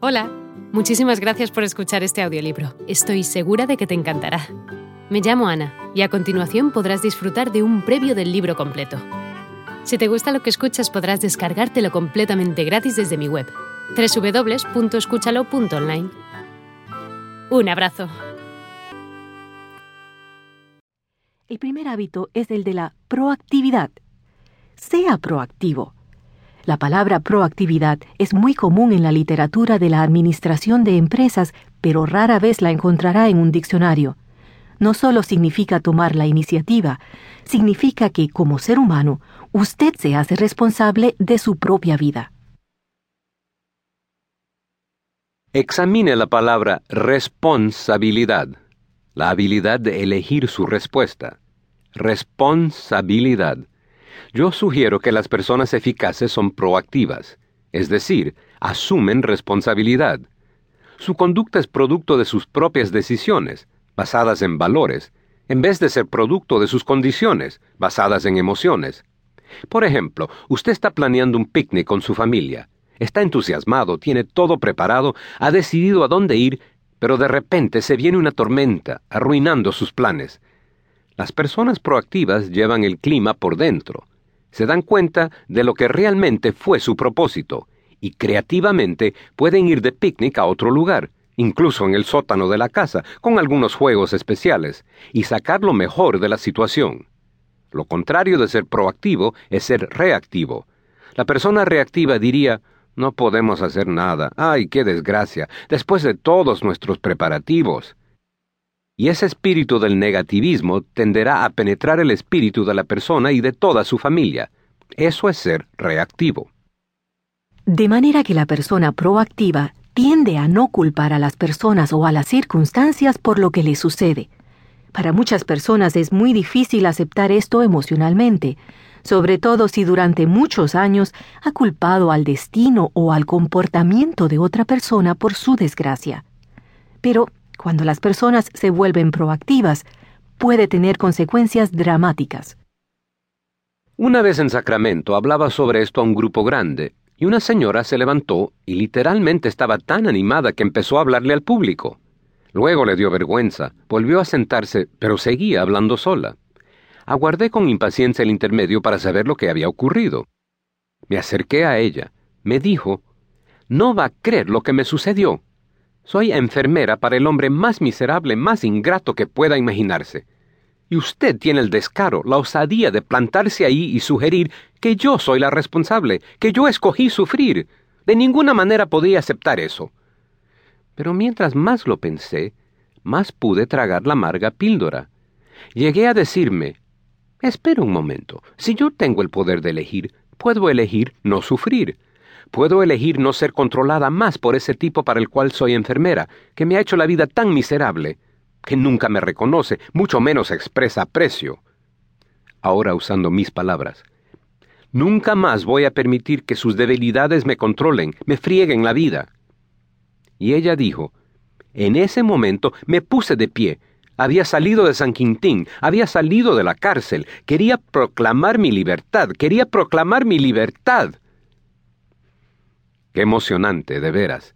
Hola, muchísimas gracias por escuchar este audiolibro. Estoy segura de que te encantará. Me llamo Ana y a continuación podrás disfrutar de un previo del libro completo. Si te gusta lo que escuchas podrás descargártelo completamente gratis desde mi web, www.escúchalo.online. Un abrazo. El primer hábito es el de la proactividad. Sea proactivo. La palabra proactividad es muy común en la literatura de la administración de empresas, pero rara vez la encontrará en un diccionario. No solo significa tomar la iniciativa, significa que, como ser humano, usted se hace responsable de su propia vida. Examine la palabra responsabilidad, la habilidad de elegir su respuesta. Responsabilidad yo sugiero que las personas eficaces son proactivas, es decir, asumen responsabilidad. Su conducta es producto de sus propias decisiones, basadas en valores, en vez de ser producto de sus condiciones, basadas en emociones. Por ejemplo, usted está planeando un picnic con su familia, está entusiasmado, tiene todo preparado, ha decidido a dónde ir, pero de repente se viene una tormenta, arruinando sus planes. Las personas proactivas llevan el clima por dentro, se dan cuenta de lo que realmente fue su propósito y creativamente pueden ir de picnic a otro lugar, incluso en el sótano de la casa, con algunos juegos especiales, y sacar lo mejor de la situación. Lo contrario de ser proactivo es ser reactivo. La persona reactiva diría, no podemos hacer nada. ¡Ay, qué desgracia! Después de todos nuestros preparativos. Y ese espíritu del negativismo tenderá a penetrar el espíritu de la persona y de toda su familia. Eso es ser reactivo. De manera que la persona proactiva tiende a no culpar a las personas o a las circunstancias por lo que les sucede. Para muchas personas es muy difícil aceptar esto emocionalmente, sobre todo si durante muchos años ha culpado al destino o al comportamiento de otra persona por su desgracia. Pero cuando las personas se vuelven proactivas, puede tener consecuencias dramáticas. Una vez en Sacramento hablaba sobre esto a un grupo grande, y una señora se levantó y literalmente estaba tan animada que empezó a hablarle al público. Luego le dio vergüenza, volvió a sentarse, pero seguía hablando sola. Aguardé con impaciencia el intermedio para saber lo que había ocurrido. Me acerqué a ella. Me dijo, No va a creer lo que me sucedió. Soy enfermera para el hombre más miserable, más ingrato que pueda imaginarse. Y usted tiene el descaro, la osadía de plantarse ahí y sugerir que yo soy la responsable, que yo escogí sufrir. De ninguna manera podía aceptar eso. Pero mientras más lo pensé, más pude tragar la amarga píldora. Llegué a decirme, espera un momento, si yo tengo el poder de elegir, puedo elegir no sufrir. Puedo elegir no ser controlada más por ese tipo para el cual soy enfermera, que me ha hecho la vida tan miserable, que nunca me reconoce, mucho menos expresa aprecio. Ahora usando mis palabras. Nunca más voy a permitir que sus debilidades me controlen, me frieguen la vida. Y ella dijo, en ese momento me puse de pie, había salido de San Quintín, había salido de la cárcel, quería proclamar mi libertad, quería proclamar mi libertad. Qué emocionante, de veras.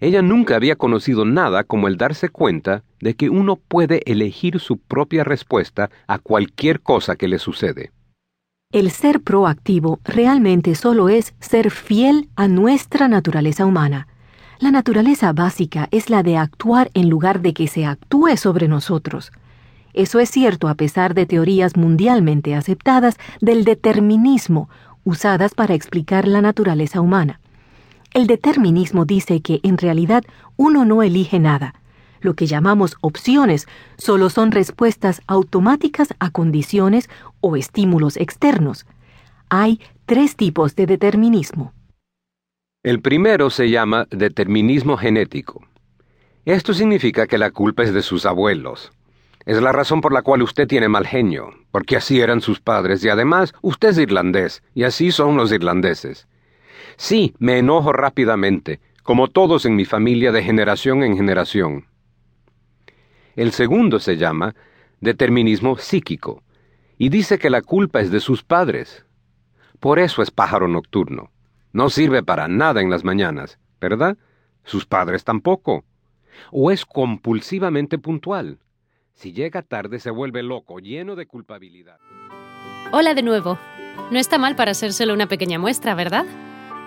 Ella nunca había conocido nada como el darse cuenta de que uno puede elegir su propia respuesta a cualquier cosa que le sucede. El ser proactivo realmente solo es ser fiel a nuestra naturaleza humana. La naturaleza básica es la de actuar en lugar de que se actúe sobre nosotros. Eso es cierto a pesar de teorías mundialmente aceptadas del determinismo usadas para explicar la naturaleza humana. El determinismo dice que en realidad uno no elige nada. Lo que llamamos opciones solo son respuestas automáticas a condiciones o estímulos externos. Hay tres tipos de determinismo. El primero se llama determinismo genético. Esto significa que la culpa es de sus abuelos. Es la razón por la cual usted tiene mal genio, porque así eran sus padres y además usted es irlandés, y así son los irlandeses. Sí, me enojo rápidamente, como todos en mi familia de generación en generación. El segundo se llama determinismo psíquico, y dice que la culpa es de sus padres. Por eso es pájaro nocturno. No sirve para nada en las mañanas, ¿verdad? Sus padres tampoco. O es compulsivamente puntual. Si llega tarde se vuelve loco, lleno de culpabilidad. Hola de nuevo. No está mal para solo una pequeña muestra, ¿verdad?